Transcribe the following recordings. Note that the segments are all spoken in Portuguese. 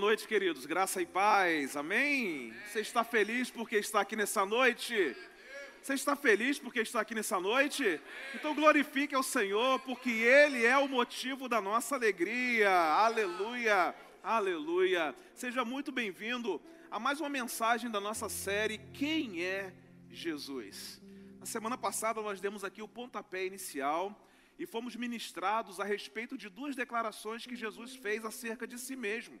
noite, queridos. Graça e paz. Amém? Você está feliz porque está aqui nessa noite? Você está feliz porque está aqui nessa noite? Então glorifique ao Senhor, porque Ele é o motivo da nossa alegria. Aleluia, aleluia. Seja muito bem-vindo a mais uma mensagem da nossa série Quem é Jesus? Na semana passada nós demos aqui o pontapé inicial e fomos ministrados a respeito de duas declarações que Jesus fez acerca de si mesmo.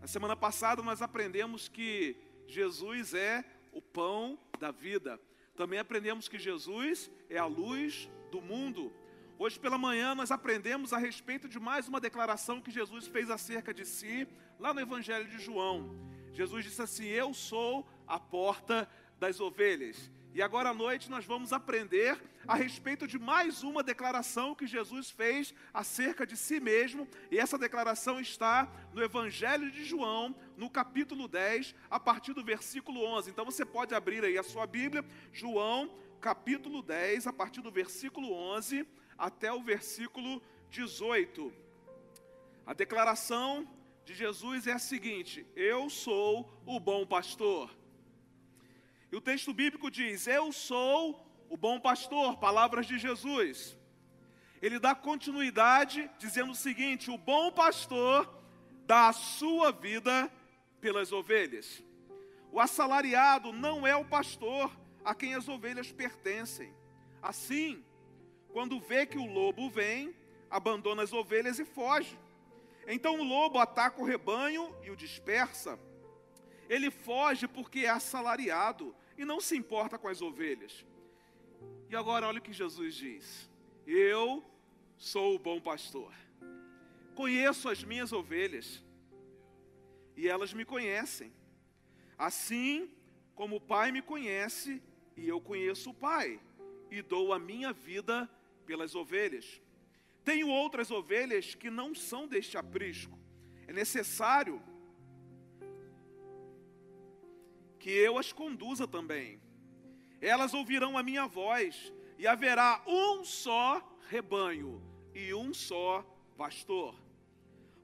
Na semana passada nós aprendemos que Jesus é o pão da vida. Também aprendemos que Jesus é a luz do mundo. Hoje pela manhã nós aprendemos a respeito de mais uma declaração que Jesus fez acerca de si, lá no Evangelho de João. Jesus disse assim: Eu sou a porta das ovelhas. E agora à noite nós vamos aprender a respeito de mais uma declaração que Jesus fez acerca de si mesmo, e essa declaração está no Evangelho de João, no capítulo 10, a partir do versículo 11. Então você pode abrir aí a sua Bíblia, João, capítulo 10, a partir do versículo 11 até o versículo 18. A declaração de Jesus é a seguinte: Eu sou o bom pastor. E o texto bíblico diz: Eu sou o bom pastor, palavras de Jesus. Ele dá continuidade dizendo o seguinte: O bom pastor dá a sua vida pelas ovelhas. O assalariado não é o pastor a quem as ovelhas pertencem. Assim, quando vê que o lobo vem, abandona as ovelhas e foge. Então o lobo ataca o rebanho e o dispersa. Ele foge porque é assalariado e não se importa com as ovelhas. E agora olha o que Jesus diz: Eu sou o bom pastor. Conheço as minhas ovelhas e elas me conhecem. Assim como o Pai me conhece e eu conheço o Pai e dou a minha vida pelas ovelhas. Tenho outras ovelhas que não são deste aprisco. É necessário que eu as conduza também. Elas ouvirão a minha voz, e haverá um só rebanho e um só pastor.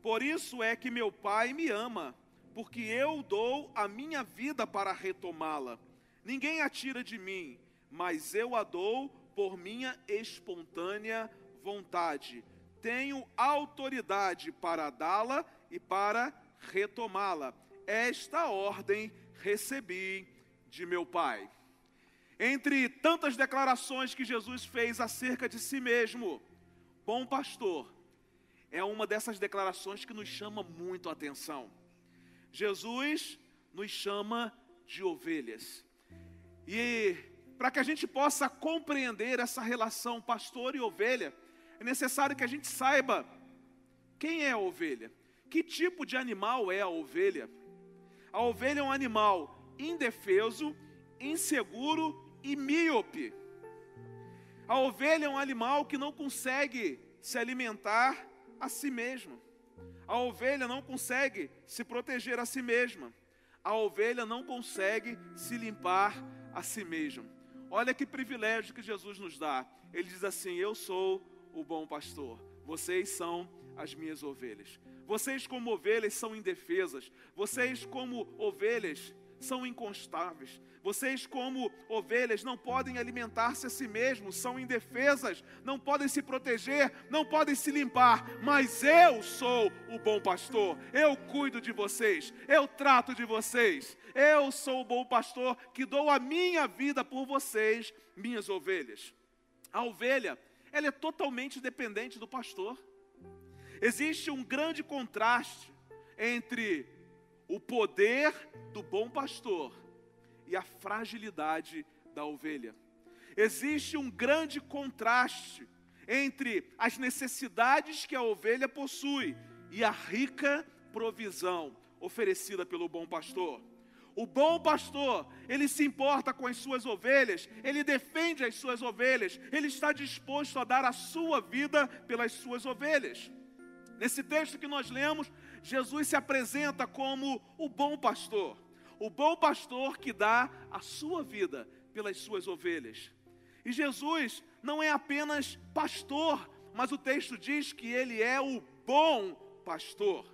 Por isso é que meu Pai me ama, porque eu dou a minha vida para retomá-la. Ninguém a tira de mim, mas eu a dou por minha espontânea vontade. Tenho autoridade para dá-la e para retomá-la. Esta ordem recebi de meu Pai. Entre tantas declarações que Jesus fez acerca de si mesmo, bom pastor, é uma dessas declarações que nos chama muito a atenção. Jesus nos chama de ovelhas. E para que a gente possa compreender essa relação pastor e ovelha, é necessário que a gente saiba quem é a ovelha, que tipo de animal é a ovelha. A ovelha é um animal indefeso, inseguro e míope. A ovelha é um animal que não consegue se alimentar a si mesmo. A ovelha não consegue se proteger a si mesma. A ovelha não consegue se limpar a si mesma. Olha que privilégio que Jesus nos dá. Ele diz assim: Eu sou o bom pastor. Vocês são as minhas ovelhas. Vocês, como ovelhas, são indefesas. Vocês, como ovelhas, são inconstáveis. Vocês, como ovelhas, não podem alimentar-se a si mesmos, são indefesas, não podem se proteger, não podem se limpar. Mas eu sou o bom pastor, eu cuido de vocês, eu trato de vocês. Eu sou o bom pastor que dou a minha vida por vocês, minhas ovelhas. A ovelha, ela é totalmente dependente do pastor. Existe um grande contraste entre o poder do bom pastor e a fragilidade da ovelha. Existe um grande contraste entre as necessidades que a ovelha possui e a rica provisão oferecida pelo bom pastor. O bom pastor, ele se importa com as suas ovelhas, ele defende as suas ovelhas, ele está disposto a dar a sua vida pelas suas ovelhas. Nesse texto que nós lemos, Jesus se apresenta como o bom pastor, o bom pastor que dá a sua vida pelas suas ovelhas. E Jesus não é apenas pastor, mas o texto diz que ele é o bom pastor.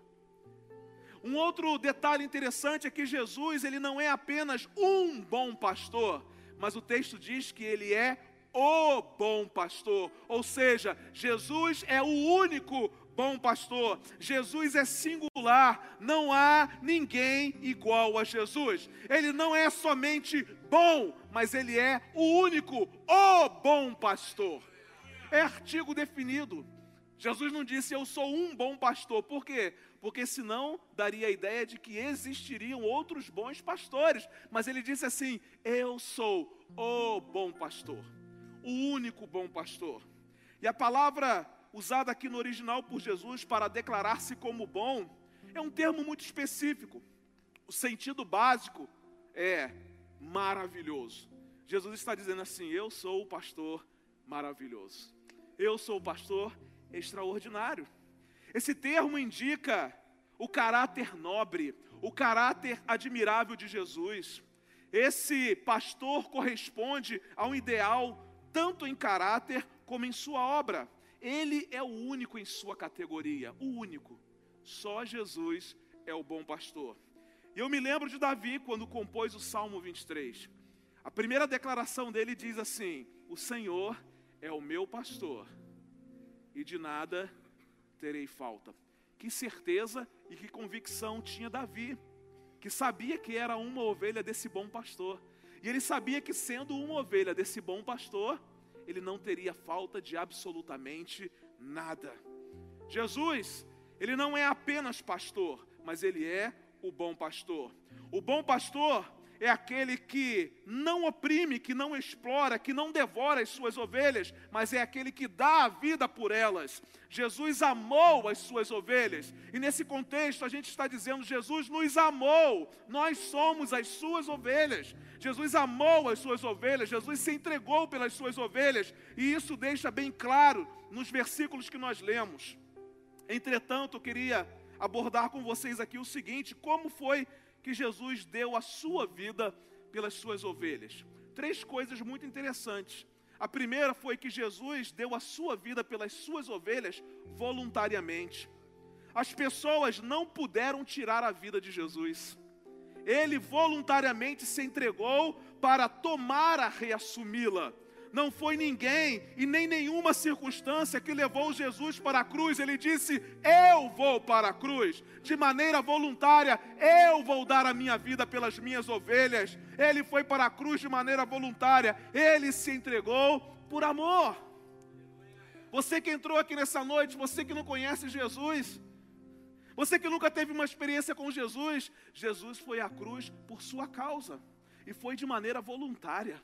Um outro detalhe interessante é que Jesus, ele não é apenas um bom pastor, mas o texto diz que ele é o bom pastor. Ou seja, Jesus é o único bom pastor. Jesus é singular, não há ninguém igual a Jesus. Ele não é somente bom, mas ele é o único, o bom pastor. É artigo definido. Jesus não disse eu sou um bom pastor. Por quê? Porque senão daria a ideia de que existiriam outros bons pastores. Mas ele disse assim: Eu sou o bom pastor, o único bom pastor. E a palavra usada aqui no original por Jesus para declarar-se como bom, é um termo muito específico. O sentido básico é maravilhoso. Jesus está dizendo assim: Eu sou o pastor maravilhoso. Eu sou o pastor extraordinário. Esse termo indica o caráter nobre, o caráter admirável de Jesus. Esse pastor corresponde a um ideal tanto em caráter como em sua obra. Ele é o único em sua categoria, o único. Só Jesus é o bom pastor. E eu me lembro de Davi quando compôs o Salmo 23. A primeira declaração dele diz assim: O Senhor é o meu pastor, e de nada terei falta. Que certeza e que convicção tinha Davi, que sabia que era uma ovelha desse bom pastor. E ele sabia que, sendo uma ovelha desse bom pastor, ele não teria falta de absolutamente nada. Jesus, ele não é apenas pastor, mas ele é o bom pastor. O bom pastor é aquele que não oprime, que não explora, que não devora as suas ovelhas, mas é aquele que dá a vida por elas. Jesus amou as suas ovelhas, e nesse contexto a gente está dizendo: Jesus nos amou, nós somos as suas ovelhas. Jesus amou as suas ovelhas, Jesus se entregou pelas suas ovelhas, e isso deixa bem claro nos versículos que nós lemos. Entretanto, eu queria abordar com vocês aqui o seguinte: como foi que Jesus deu a sua vida pelas suas ovelhas. Três coisas muito interessantes. A primeira foi que Jesus deu a sua vida pelas suas ovelhas voluntariamente. As pessoas não puderam tirar a vida de Jesus. Ele voluntariamente se entregou para tomar a reassumi-la não foi ninguém e nem nenhuma circunstância que levou Jesus para a cruz. Ele disse: Eu vou para a cruz, de maneira voluntária, eu vou dar a minha vida pelas minhas ovelhas. Ele foi para a cruz de maneira voluntária, ele se entregou por amor. Você que entrou aqui nessa noite, você que não conhece Jesus, você que nunca teve uma experiência com Jesus, Jesus foi à cruz por sua causa e foi de maneira voluntária.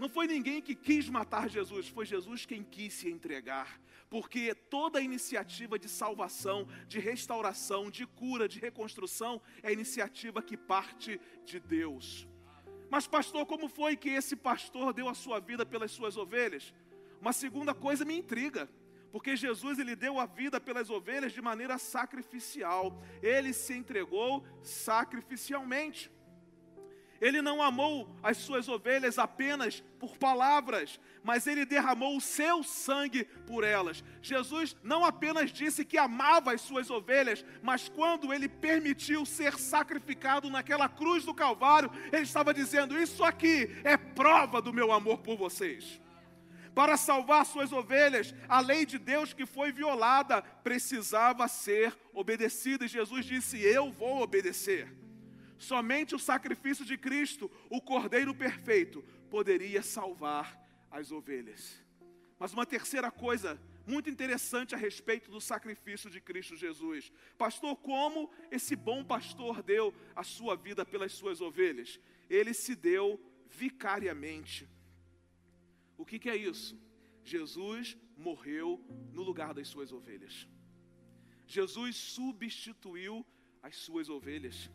Não foi ninguém que quis matar Jesus, foi Jesus quem quis se entregar. Porque toda a iniciativa de salvação, de restauração, de cura, de reconstrução é iniciativa que parte de Deus. Mas, pastor, como foi que esse pastor deu a sua vida pelas suas ovelhas? Uma segunda coisa me intriga, porque Jesus ele deu a vida pelas ovelhas de maneira sacrificial. Ele se entregou sacrificialmente. Ele não amou as suas ovelhas apenas por palavras, mas ele derramou o seu sangue por elas. Jesus não apenas disse que amava as suas ovelhas, mas quando ele permitiu ser sacrificado naquela cruz do Calvário, ele estava dizendo: Isso aqui é prova do meu amor por vocês. Para salvar suas ovelhas, a lei de Deus que foi violada precisava ser obedecida, e Jesus disse: Eu vou obedecer. Somente o sacrifício de Cristo, o Cordeiro perfeito, poderia salvar as ovelhas. Mas uma terceira coisa muito interessante a respeito do sacrifício de Cristo Jesus. Pastor, como esse bom pastor deu a sua vida pelas suas ovelhas? Ele se deu vicariamente. O que, que é isso? Jesus morreu no lugar das suas ovelhas. Jesus substituiu as suas ovelhas.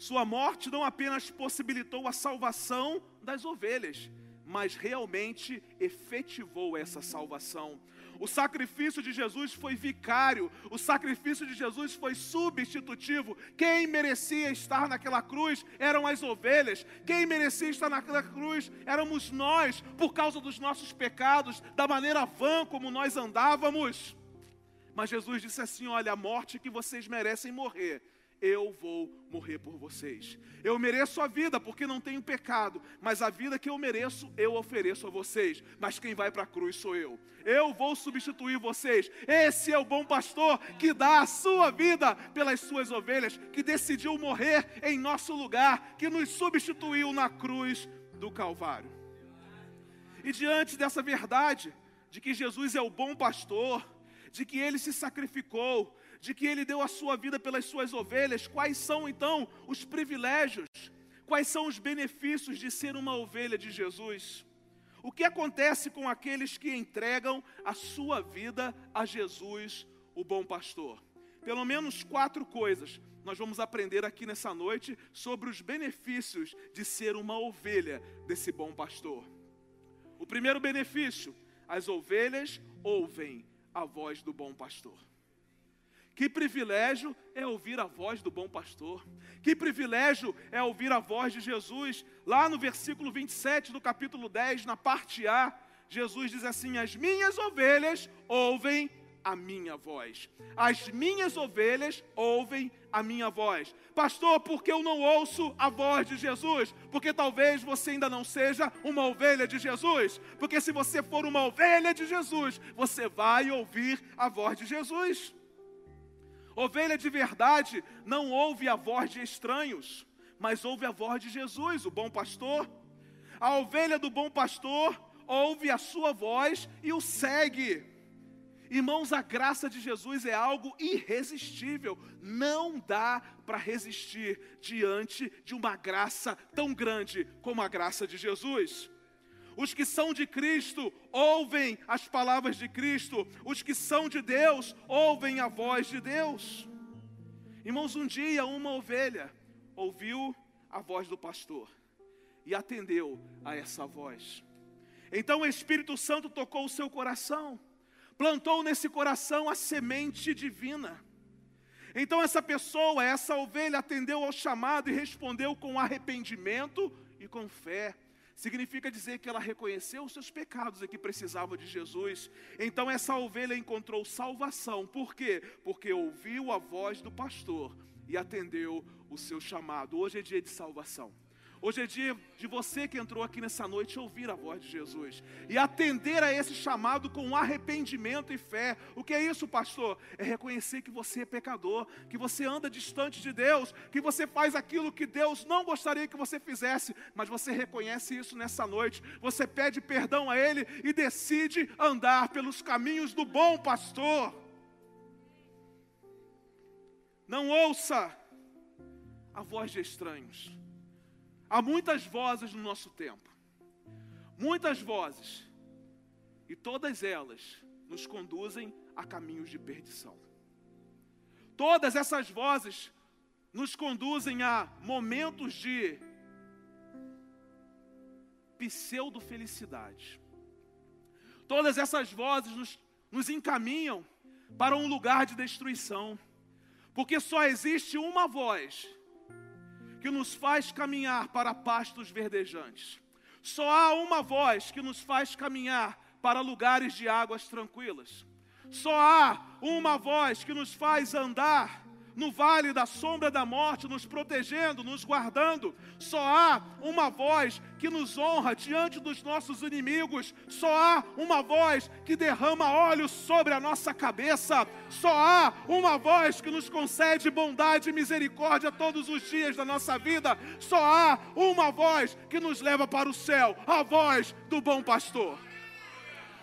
Sua morte não apenas possibilitou a salvação das ovelhas, mas realmente efetivou essa salvação. O sacrifício de Jesus foi vicário, o sacrifício de Jesus foi substitutivo. Quem merecia estar naquela cruz eram as ovelhas, quem merecia estar naquela cruz éramos nós, por causa dos nossos pecados, da maneira vã como nós andávamos. Mas Jesus disse assim: Olha, a morte que vocês merecem morrer, eu vou morrer por vocês. Eu mereço a vida porque não tenho pecado, mas a vida que eu mereço eu ofereço a vocês. Mas quem vai para a cruz sou eu. Eu vou substituir vocês. Esse é o bom pastor que dá a sua vida pelas suas ovelhas, que decidiu morrer em nosso lugar, que nos substituiu na cruz do Calvário. E diante dessa verdade, de que Jesus é o bom pastor, de que ele se sacrificou, de que ele deu a sua vida pelas suas ovelhas, quais são então os privilégios, quais são os benefícios de ser uma ovelha de Jesus? O que acontece com aqueles que entregam a sua vida a Jesus, o bom pastor? Pelo menos quatro coisas nós vamos aprender aqui nessa noite sobre os benefícios de ser uma ovelha desse bom pastor. O primeiro benefício, as ovelhas ouvem a voz do bom pastor. Que privilégio é ouvir a voz do bom pastor. Que privilégio é ouvir a voz de Jesus. Lá no versículo 27 do capítulo 10, na parte A, Jesus diz assim: As minhas ovelhas ouvem a minha voz. As minhas ovelhas ouvem a minha voz. Pastor, por que eu não ouço a voz de Jesus? Porque talvez você ainda não seja uma ovelha de Jesus. Porque se você for uma ovelha de Jesus, você vai ouvir a voz de Jesus. Ovelha de verdade não ouve a voz de estranhos, mas ouve a voz de Jesus, o bom pastor. A ovelha do bom pastor ouve a sua voz e o segue. Irmãos, a graça de Jesus é algo irresistível. Não dá para resistir diante de uma graça tão grande como a graça de Jesus. Os que são de Cristo ouvem as palavras de Cristo. Os que são de Deus ouvem a voz de Deus. Irmãos, um dia uma ovelha ouviu a voz do pastor e atendeu a essa voz. Então o Espírito Santo tocou o seu coração plantou nesse coração a semente divina. Então essa pessoa, essa ovelha atendeu ao chamado e respondeu com arrependimento e com fé. Significa dizer que ela reconheceu os seus pecados e que precisava de Jesus. Então essa ovelha encontrou salvação. Por quê? Porque ouviu a voz do pastor e atendeu o seu chamado. Hoje é dia de salvação. Hoje é dia de você que entrou aqui nessa noite ouvir a voz de Jesus e atender a esse chamado com arrependimento e fé. O que é isso, pastor? É reconhecer que você é pecador, que você anda distante de Deus, que você faz aquilo que Deus não gostaria que você fizesse, mas você reconhece isso nessa noite. Você pede perdão a Ele e decide andar pelos caminhos do bom pastor. Não ouça a voz de estranhos. Há muitas vozes no nosso tempo, muitas vozes, e todas elas nos conduzem a caminhos de perdição. Todas essas vozes nos conduzem a momentos de pseudo-felicidade. Todas essas vozes nos, nos encaminham para um lugar de destruição, porque só existe uma voz que nos faz caminhar para pastos verdejantes. Só há uma voz que nos faz caminhar para lugares de águas tranquilas. Só há uma voz que nos faz andar no vale da sombra da morte, nos protegendo, nos guardando. Só há uma voz que nos honra diante dos nossos inimigos. Só há uma voz que derrama óleo sobre a nossa cabeça. Só há uma voz que nos concede bondade e misericórdia todos os dias da nossa vida. Só há uma voz que nos leva para o céu a voz do bom pastor.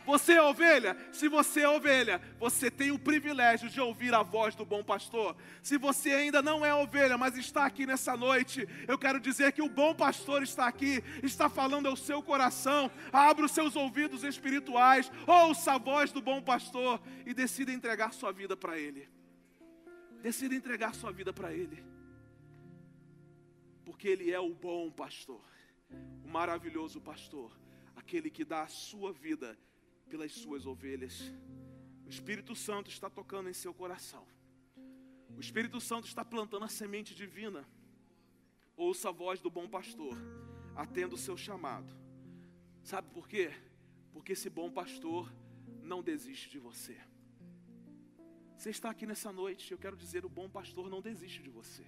Você é ovelha? Se você é ovelha, você tem o privilégio de ouvir a voz do bom pastor. Se você ainda não é ovelha, mas está aqui nessa noite, eu quero dizer que o bom pastor está aqui, está falando ao seu coração. Abra os seus ouvidos espirituais, ouça a voz do bom pastor e decida entregar sua vida para ele. Decida entregar sua vida para ele. Porque ele é o bom pastor, o maravilhoso pastor, aquele que dá a sua vida pelas suas ovelhas. O Espírito Santo está tocando em seu coração. O Espírito Santo está plantando a semente divina. Ouça a voz do bom pastor, atenda o seu chamado. Sabe por quê? Porque esse bom pastor não desiste de você. Você está aqui nessa noite, eu quero dizer: o bom pastor não desiste de você.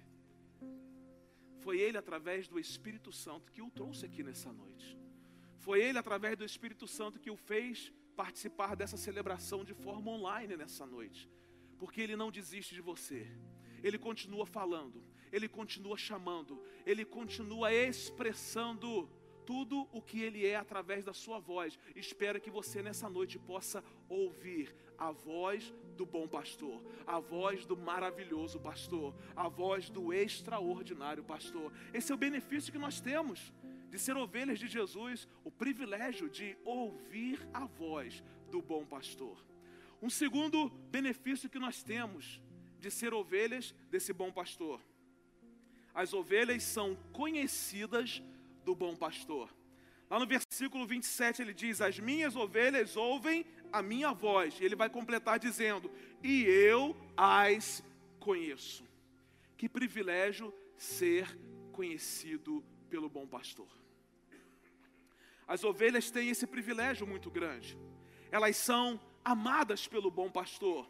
Foi ele, através do Espírito Santo, que o trouxe aqui nessa noite. Foi ele, através do Espírito Santo, que o fez participar dessa celebração de forma online nessa noite. Porque ele não desiste de você. Ele continua falando, ele continua chamando, ele continua expressando tudo o que Ele é através da sua voz. Espero que você nessa noite possa ouvir a voz do bom pastor, a voz do maravilhoso pastor, a voz do extraordinário pastor. Esse é o benefício que nós temos de ser ovelhas de Jesus, o privilégio de ouvir a voz do bom pastor. Um segundo benefício que nós temos de ser ovelhas desse bom pastor. As ovelhas são conhecidas do bom pastor. Lá no versículo 27 ele diz: As minhas ovelhas ouvem a minha voz. E ele vai completar dizendo: E eu as conheço. Que privilégio ser conhecido pelo bom pastor. As ovelhas têm esse privilégio muito grande. Elas são amadas pelo bom pastor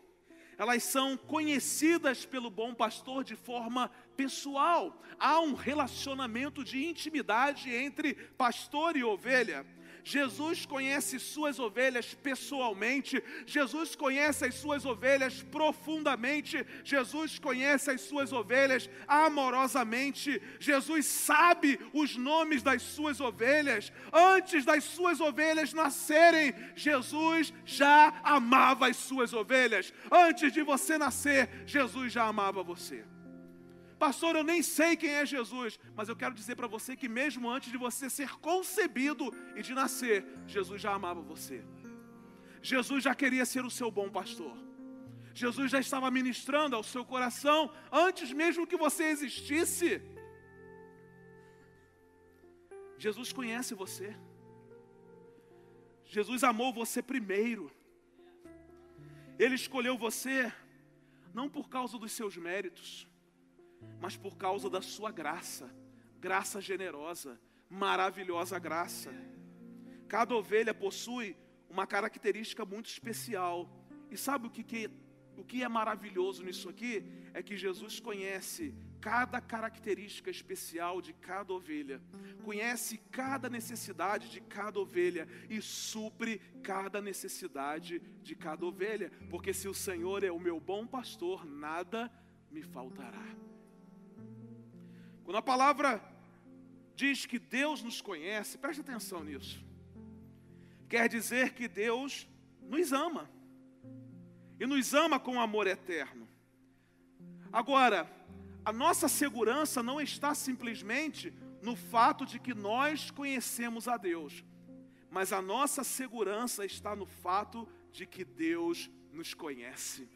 elas são conhecidas pelo bom pastor de forma pessoal. Há um relacionamento de intimidade entre pastor e ovelha. Jesus conhece suas ovelhas pessoalmente, Jesus conhece as suas ovelhas profundamente, Jesus conhece as suas ovelhas amorosamente, Jesus sabe os nomes das suas ovelhas, antes das suas ovelhas nascerem, Jesus já amava as suas ovelhas, antes de você nascer, Jesus já amava você. Pastor, eu nem sei quem é Jesus, mas eu quero dizer para você que mesmo antes de você ser concebido e de nascer, Jesus já amava você. Jesus já queria ser o seu bom pastor. Jesus já estava ministrando ao seu coração antes mesmo que você existisse. Jesus conhece você. Jesus amou você primeiro. Ele escolheu você não por causa dos seus méritos, mas por causa da sua graça, graça generosa, maravilhosa graça. Cada ovelha possui uma característica muito especial. E sabe o que, que, o que é maravilhoso nisso aqui? É que Jesus conhece cada característica especial de cada ovelha, conhece cada necessidade de cada ovelha e supre cada necessidade de cada ovelha, porque se o Senhor é o meu bom pastor, nada me faltará. Quando a palavra diz que Deus nos conhece, preste atenção nisso. Quer dizer que Deus nos ama. E nos ama com amor eterno. Agora, a nossa segurança não está simplesmente no fato de que nós conhecemos a Deus, mas a nossa segurança está no fato de que Deus nos conhece.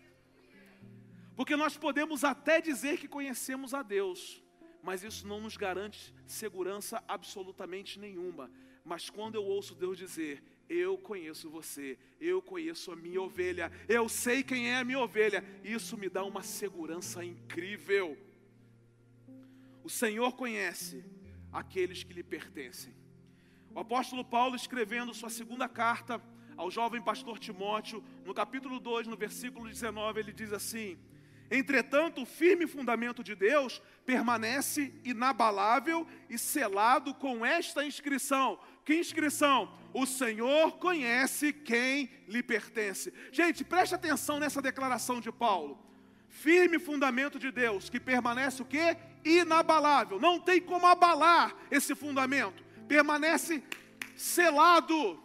Porque nós podemos até dizer que conhecemos a Deus, mas isso não nos garante segurança absolutamente nenhuma. Mas quando eu ouço Deus dizer, eu conheço você, eu conheço a minha ovelha, eu sei quem é a minha ovelha, isso me dá uma segurança incrível. O Senhor conhece aqueles que lhe pertencem. O apóstolo Paulo, escrevendo sua segunda carta ao jovem pastor Timóteo, no capítulo 2, no versículo 19, ele diz assim: Entretanto, o firme fundamento de Deus permanece inabalável e selado com esta inscrição. Que inscrição? O Senhor conhece quem lhe pertence. Gente, preste atenção nessa declaração de Paulo. Firme fundamento de Deus, que permanece o quê? Inabalável. Não tem como abalar esse fundamento. Permanece selado.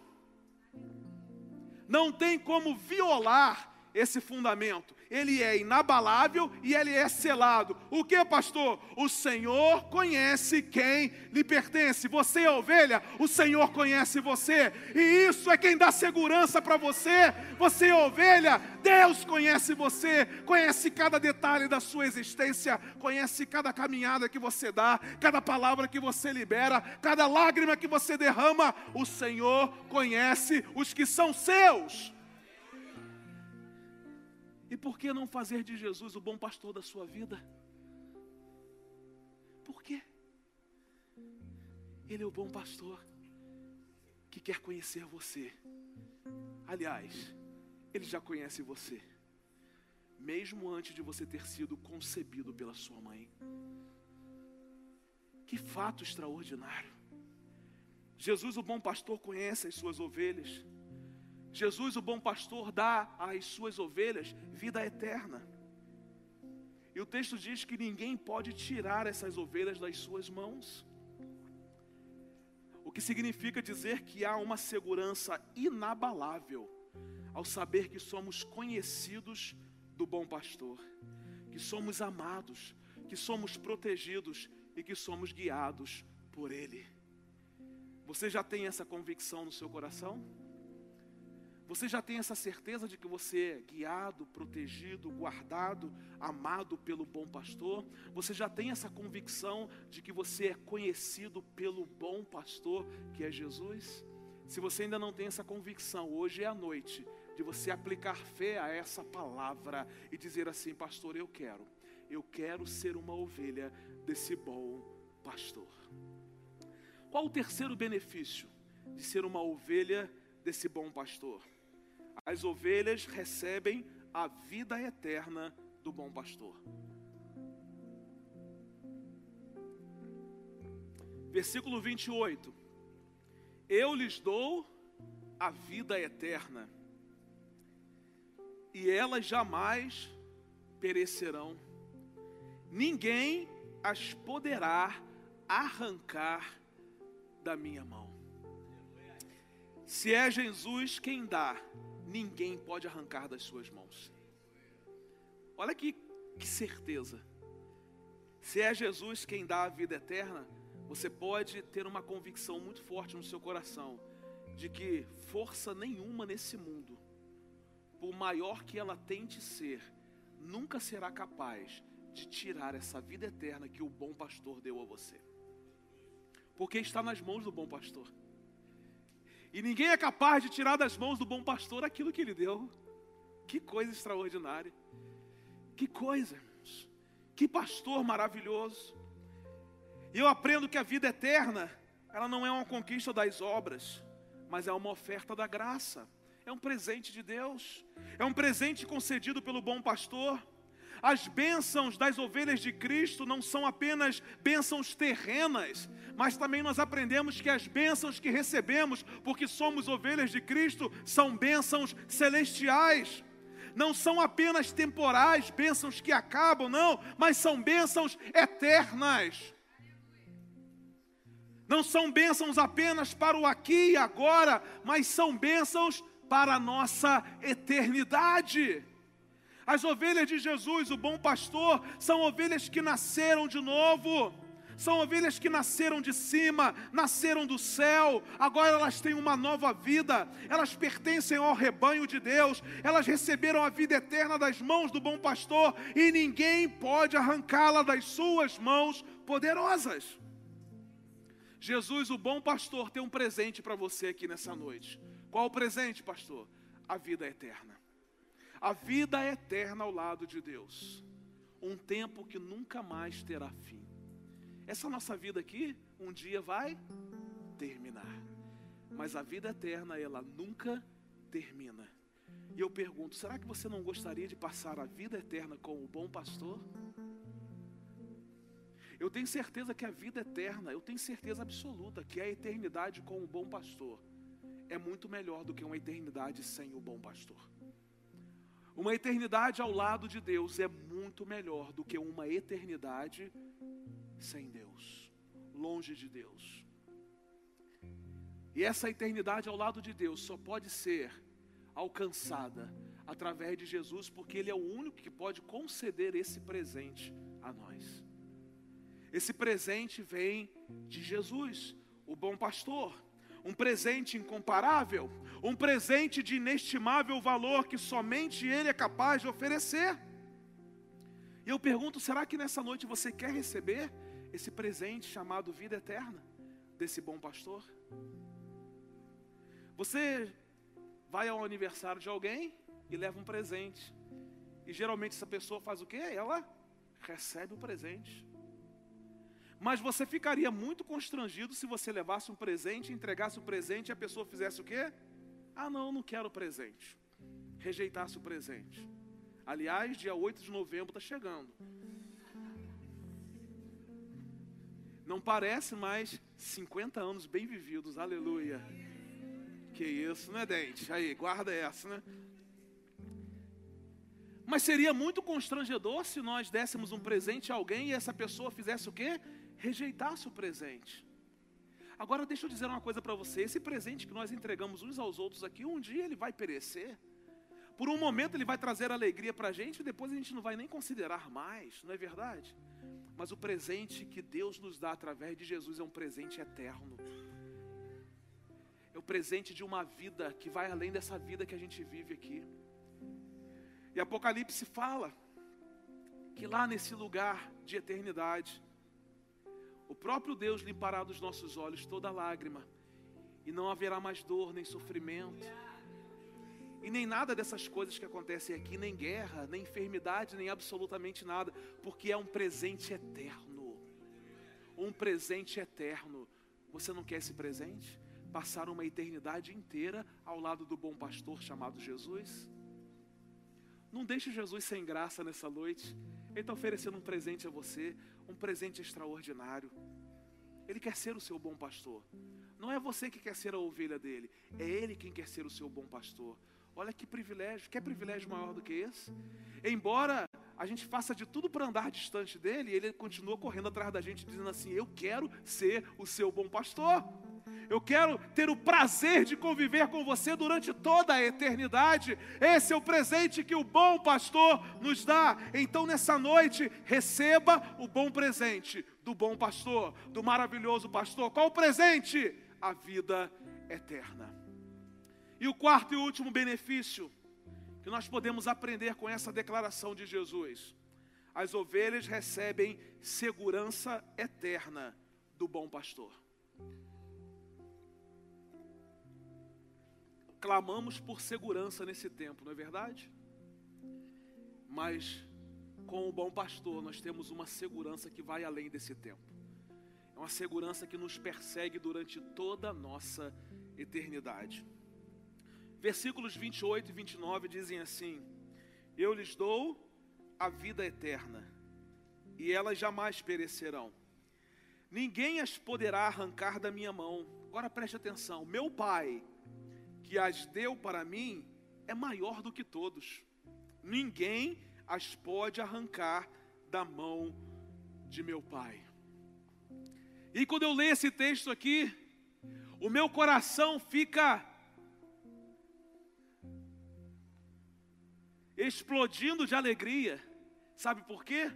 Não tem como violar esse fundamento ele é inabalável e ele é selado. O que, pastor? O Senhor conhece quem lhe pertence. Você é ovelha, o Senhor conhece você. E isso é quem dá segurança para você. Você é ovelha, Deus conhece você, conhece cada detalhe da sua existência, conhece cada caminhada que você dá, cada palavra que você libera, cada lágrima que você derrama. O Senhor conhece os que são seus. E por que não fazer de Jesus o bom pastor da sua vida? Por quê? Ele é o bom pastor que quer conhecer você. Aliás, ele já conhece você. mesmo antes de você ter sido concebido pela sua mãe. Que fato extraordinário. Jesus, o bom pastor, conhece as suas ovelhas. Jesus, o bom pastor, dá às suas ovelhas vida eterna. E o texto diz que ninguém pode tirar essas ovelhas das suas mãos. O que significa dizer que há uma segurança inabalável ao saber que somos conhecidos do bom pastor, que somos amados, que somos protegidos e que somos guiados por Ele. Você já tem essa convicção no seu coração? Você já tem essa certeza de que você é guiado, protegido, guardado, amado pelo bom pastor? Você já tem essa convicção de que você é conhecido pelo bom pastor, que é Jesus? Se você ainda não tem essa convicção, hoje é a noite de você aplicar fé a essa palavra e dizer assim: Pastor, eu quero, eu quero ser uma ovelha desse bom pastor. Qual o terceiro benefício de ser uma ovelha desse bom pastor? As ovelhas recebem a vida eterna do bom pastor. Versículo 28. Eu lhes dou a vida eterna, e elas jamais perecerão. Ninguém as poderá arrancar da minha mão. Se é Jesus quem dá, ninguém pode arrancar das suas mãos. Olha que, que certeza. Se é Jesus quem dá a vida eterna, você pode ter uma convicção muito forte no seu coração de que força nenhuma nesse mundo, por maior que ela tente ser, nunca será capaz de tirar essa vida eterna que o bom pastor deu a você. Porque está nas mãos do bom pastor. E ninguém é capaz de tirar das mãos do bom pastor aquilo que ele deu. Que coisa extraordinária. Que coisa. Que pastor maravilhoso. E eu aprendo que a vida eterna, ela não é uma conquista das obras, mas é uma oferta da graça. É um presente de Deus. É um presente concedido pelo bom pastor. As bênçãos das ovelhas de Cristo não são apenas bênçãos terrenas, mas também nós aprendemos que as bênçãos que recebemos, porque somos ovelhas de Cristo, são bênçãos celestiais. Não são apenas temporais, bênçãos que acabam, não, mas são bênçãos eternas. Não são bênçãos apenas para o aqui e agora, mas são bênçãos para a nossa eternidade. As ovelhas de Jesus, o bom pastor, são ovelhas que nasceram de novo. São ovelhas que nasceram de cima, nasceram do céu, agora elas têm uma nova vida, elas pertencem ao rebanho de Deus, elas receberam a vida eterna das mãos do bom pastor e ninguém pode arrancá-la das suas mãos poderosas. Jesus, o bom pastor, tem um presente para você aqui nessa noite. Qual o presente, pastor? A vida eterna a vida eterna ao lado de Deus, um tempo que nunca mais terá fim. Essa nossa vida aqui, um dia vai terminar, mas a vida eterna, ela nunca termina. E eu pergunto: será que você não gostaria de passar a vida eterna com o bom pastor? Eu tenho certeza que a vida eterna, eu tenho certeza absoluta que a eternidade com o bom pastor é muito melhor do que uma eternidade sem o bom pastor. Uma eternidade ao lado de Deus é muito melhor do que uma eternidade sem Deus, longe de Deus. E essa eternidade ao lado de Deus só pode ser alcançada através de Jesus, porque Ele é o único que pode conceder esse presente a nós. Esse presente vem de Jesus, o bom pastor um presente incomparável, um presente de inestimável valor que somente Ele é capaz de oferecer. E eu pergunto: será que nessa noite você quer receber esse presente chamado vida eterna desse bom pastor? Você vai ao aniversário de alguém e leva um presente, e geralmente essa pessoa faz o quê? Ela recebe o presente. Mas você ficaria muito constrangido se você levasse um presente, entregasse o presente e a pessoa fizesse o quê? Ah, não, não quero presente. Rejeitasse o presente. Aliás, dia 8 de novembro está chegando. Não parece mais 50 anos bem vividos, aleluia. Que isso, né, Dente? Aí, guarda essa, né? Mas seria muito constrangedor se nós dessemos um presente a alguém e essa pessoa fizesse o quê? Rejeitasse o presente. Agora deixa eu dizer uma coisa para você: esse presente que nós entregamos uns aos outros aqui, um dia ele vai perecer. Por um momento ele vai trazer alegria para a gente e depois a gente não vai nem considerar mais, não é verdade? Mas o presente que Deus nos dá através de Jesus é um presente eterno. É o presente de uma vida que vai além dessa vida que a gente vive aqui. E Apocalipse fala que lá nesse lugar de eternidade, o próprio Deus limpará dos nossos olhos toda lágrima, e não haverá mais dor, nem sofrimento, e nem nada dessas coisas que acontecem aqui, nem guerra, nem enfermidade, nem absolutamente nada, porque é um presente eterno. Um presente eterno. Você não quer esse presente? Passar uma eternidade inteira ao lado do bom pastor chamado Jesus? Não deixe Jesus sem graça nessa noite. Ele está oferecendo um presente a você, um presente extraordinário. Ele quer ser o seu bom pastor. Não é você que quer ser a ovelha dele, é ele quem quer ser o seu bom pastor. Olha que privilégio, quer privilégio maior do que esse? Embora a gente faça de tudo para andar distante dele, ele continua correndo atrás da gente, dizendo assim: Eu quero ser o seu bom pastor. Eu quero ter o prazer de conviver com você durante toda a eternidade. Esse é o presente que o bom pastor nos dá. Então, nessa noite, receba o bom presente do bom pastor, do maravilhoso pastor. Qual o presente? A vida eterna. E o quarto e último benefício que nós podemos aprender com essa declaração de Jesus: as ovelhas recebem segurança eterna do bom pastor. Clamamos por segurança nesse tempo, não é verdade? Mas com o bom pastor nós temos uma segurança que vai além desse tempo. É uma segurança que nos persegue durante toda a nossa eternidade. Versículos 28 e 29 dizem assim: Eu lhes dou a vida eterna, e elas jamais perecerão. Ninguém as poderá arrancar da minha mão. Agora preste atenção: meu Pai, que as deu para mim, é maior do que todos. Ninguém as pode arrancar da mão de meu Pai. E quando eu leio esse texto aqui, o meu coração fica explodindo de alegria. Sabe por quê?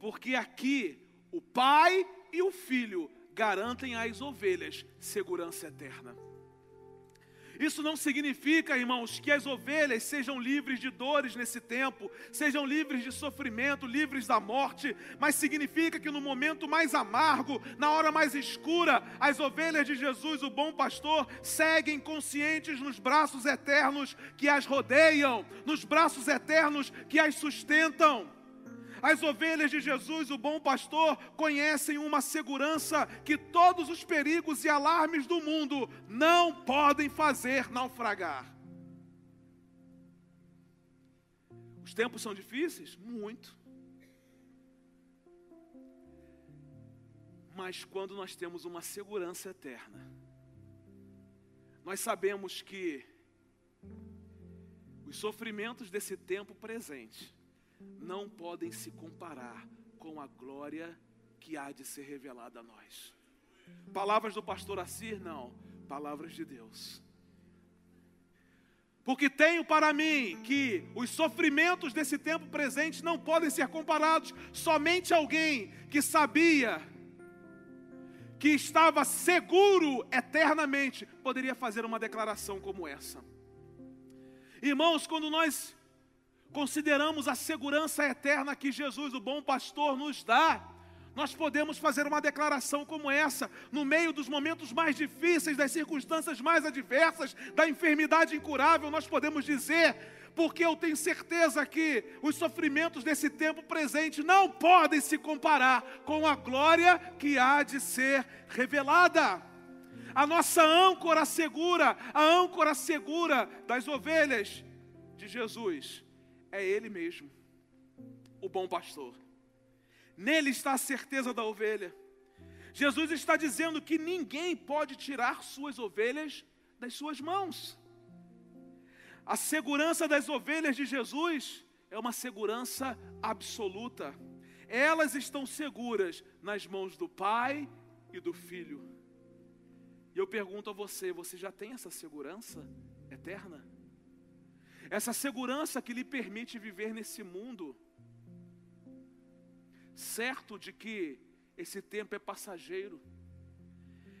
Porque aqui o pai e o filho garantem às ovelhas segurança eterna. Isso não significa, irmãos, que as ovelhas sejam livres de dores nesse tempo, sejam livres de sofrimento, livres da morte, mas significa que no momento mais amargo, na hora mais escura, as ovelhas de Jesus, o bom pastor, seguem conscientes nos braços eternos que as rodeiam, nos braços eternos que as sustentam. As ovelhas de Jesus, o bom pastor, conhecem uma segurança que todos os perigos e alarmes do mundo não podem fazer naufragar. Os tempos são difíceis? Muito. Mas quando nós temos uma segurança eterna, nós sabemos que os sofrimentos desse tempo presente não podem se comparar com a glória que há de ser revelada a nós. Palavras do pastor Assir, não, palavras de Deus. Porque tenho para mim que os sofrimentos desse tempo presente não podem ser comparados. Somente alguém que sabia que estava seguro eternamente poderia fazer uma declaração como essa. Irmãos, quando nós consideramos a segurança eterna que Jesus, o bom pastor, nos dá, nós podemos fazer uma declaração como essa, no meio dos momentos mais difíceis, das circunstâncias mais adversas, da enfermidade incurável, nós podemos dizer, porque eu tenho certeza que os sofrimentos desse tempo presente não podem se comparar com a glória que há de ser revelada. A nossa âncora segura, a âncora segura das ovelhas de Jesus é Ele mesmo, o bom pastor. Nele está a certeza da ovelha. Jesus está dizendo que ninguém pode tirar suas ovelhas das suas mãos. A segurança das ovelhas de Jesus é uma segurança absoluta. Elas estão seguras nas mãos do Pai e do Filho. E eu pergunto a você: você já tem essa segurança eterna? Essa segurança que lhe permite viver nesse mundo, certo de que esse tempo é passageiro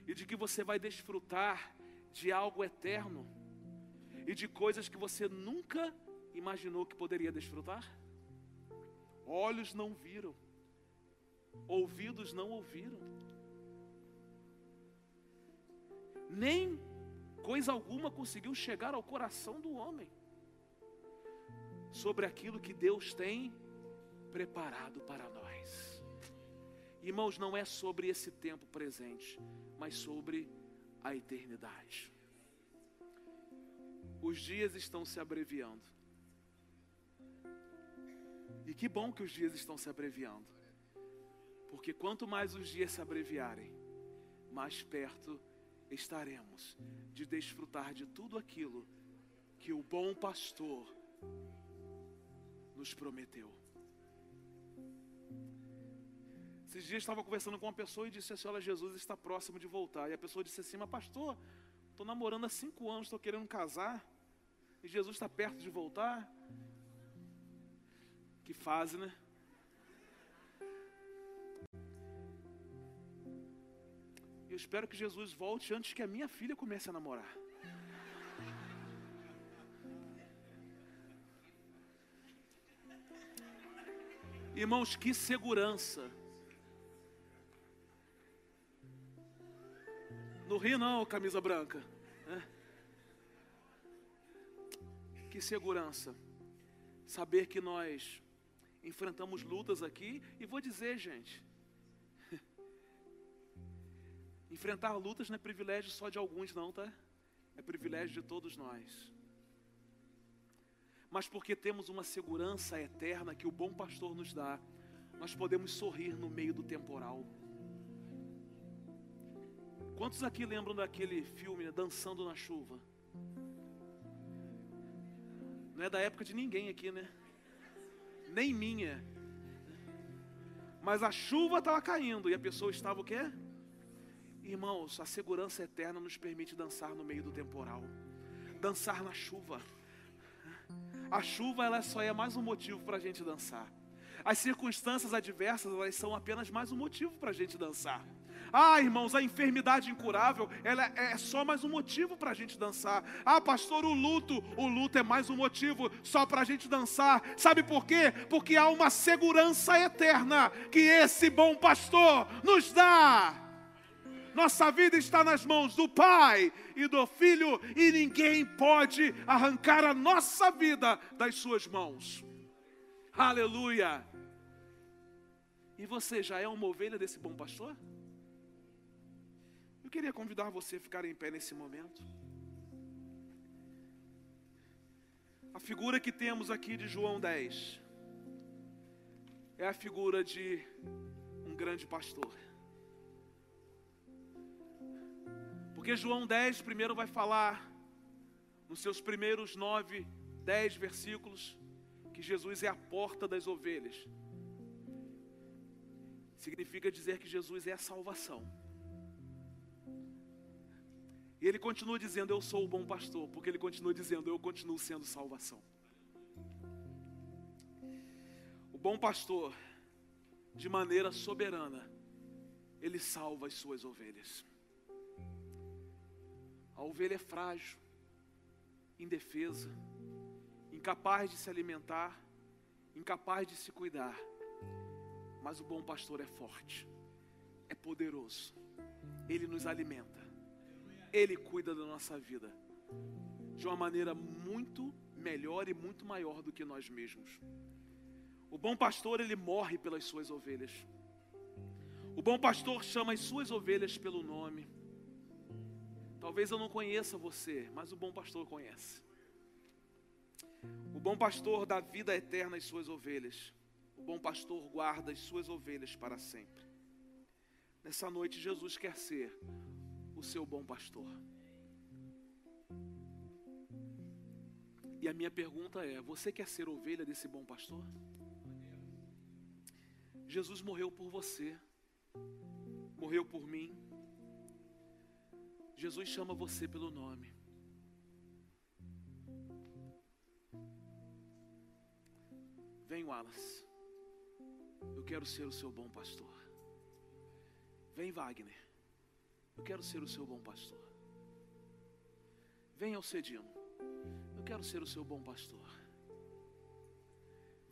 e de que você vai desfrutar de algo eterno e de coisas que você nunca imaginou que poderia desfrutar? Olhos não viram, ouvidos não ouviram, nem coisa alguma conseguiu chegar ao coração do homem sobre aquilo que Deus tem preparado para nós. Irmãos, não é sobre esse tempo presente, mas sobre a eternidade. Os dias estão se abreviando. E que bom que os dias estão se abreviando. Porque quanto mais os dias se abreviarem, mais perto estaremos de desfrutar de tudo aquilo que o bom pastor nos prometeu. Esses dias estava conversando com uma pessoa e disse assim: Olha, Jesus está próximo de voltar. E a pessoa disse assim: Mas, pastor, estou namorando há cinco anos, estou querendo casar. E Jesus está perto de voltar. Que fase, né? Eu espero que Jesus volte antes que a minha filha comece a namorar. Irmãos, que segurança. No Rio não, camisa branca. Né? Que segurança. Saber que nós enfrentamos lutas aqui. E vou dizer, gente. Enfrentar lutas não é privilégio só de alguns, não, tá? É privilégio de todos nós mas porque temos uma segurança eterna que o bom pastor nos dá, nós podemos sorrir no meio do temporal. Quantos aqui lembram daquele filme, né, Dançando na Chuva? Não é da época de ninguém aqui, né? Nem minha. Mas a chuva estava caindo e a pessoa estava o quê? Irmãos, a segurança eterna nos permite dançar no meio do temporal. Dançar na chuva. A chuva ela só é mais um motivo para a gente dançar. As circunstâncias adversas elas são apenas mais um motivo para a gente dançar. Ah, irmãos, a enfermidade incurável, ela é só mais um motivo para a gente dançar. Ah, pastor, o luto, o luto é mais um motivo só para a gente dançar. Sabe por quê? Porque há uma segurança eterna que esse bom pastor nos dá. Nossa vida está nas mãos do Pai e do Filho, e ninguém pode arrancar a nossa vida das suas mãos. Aleluia! E você já é uma ovelha desse bom pastor? Eu queria convidar você a ficar em pé nesse momento. A figura que temos aqui de João 10 é a figura de um grande pastor. Porque João 10 primeiro vai falar, nos seus primeiros nove, dez versículos, que Jesus é a porta das ovelhas. Significa dizer que Jesus é a salvação. E ele continua dizendo: Eu sou o bom pastor, porque ele continua dizendo: Eu continuo sendo salvação. O bom pastor, de maneira soberana, ele salva as suas ovelhas. A ovelha é frágil, indefesa, incapaz de se alimentar, incapaz de se cuidar. Mas o bom pastor é forte, é poderoso, ele nos alimenta, ele cuida da nossa vida de uma maneira muito melhor e muito maior do que nós mesmos. O bom pastor, ele morre pelas suas ovelhas. O bom pastor chama as suas ovelhas pelo nome. Talvez eu não conheça você, mas o bom pastor conhece. O bom pastor dá vida eterna às suas ovelhas. O bom pastor guarda as suas ovelhas para sempre. Nessa noite, Jesus quer ser o seu bom pastor. E a minha pergunta é: você quer ser ovelha desse bom pastor? Jesus morreu por você, morreu por mim. Jesus chama você pelo nome. Vem, Wallace. Eu quero ser o seu bom pastor. Vem, Wagner. Eu quero ser o seu bom pastor. Vem, Alcedino. Eu quero ser o seu bom pastor.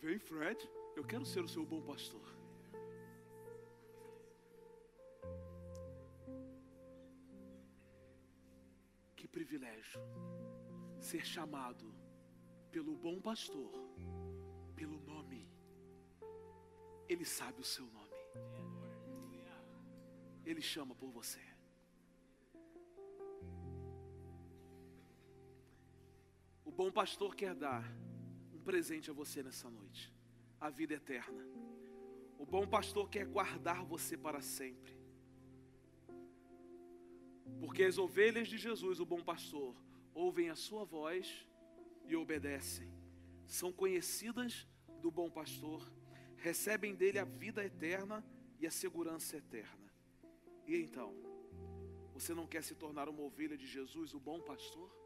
Vem, Fred. Eu quero ser o seu bom pastor. Privilégio ser chamado pelo bom pastor, pelo nome. Ele sabe o seu nome. Ele chama por você. O bom pastor quer dar um presente a você nessa noite, a vida eterna. O bom pastor quer guardar você para sempre. Porque as ovelhas de Jesus, o bom pastor, ouvem a sua voz e obedecem. São conhecidas do bom pastor, recebem dele a vida eterna e a segurança eterna. E então, você não quer se tornar uma ovelha de Jesus, o bom pastor?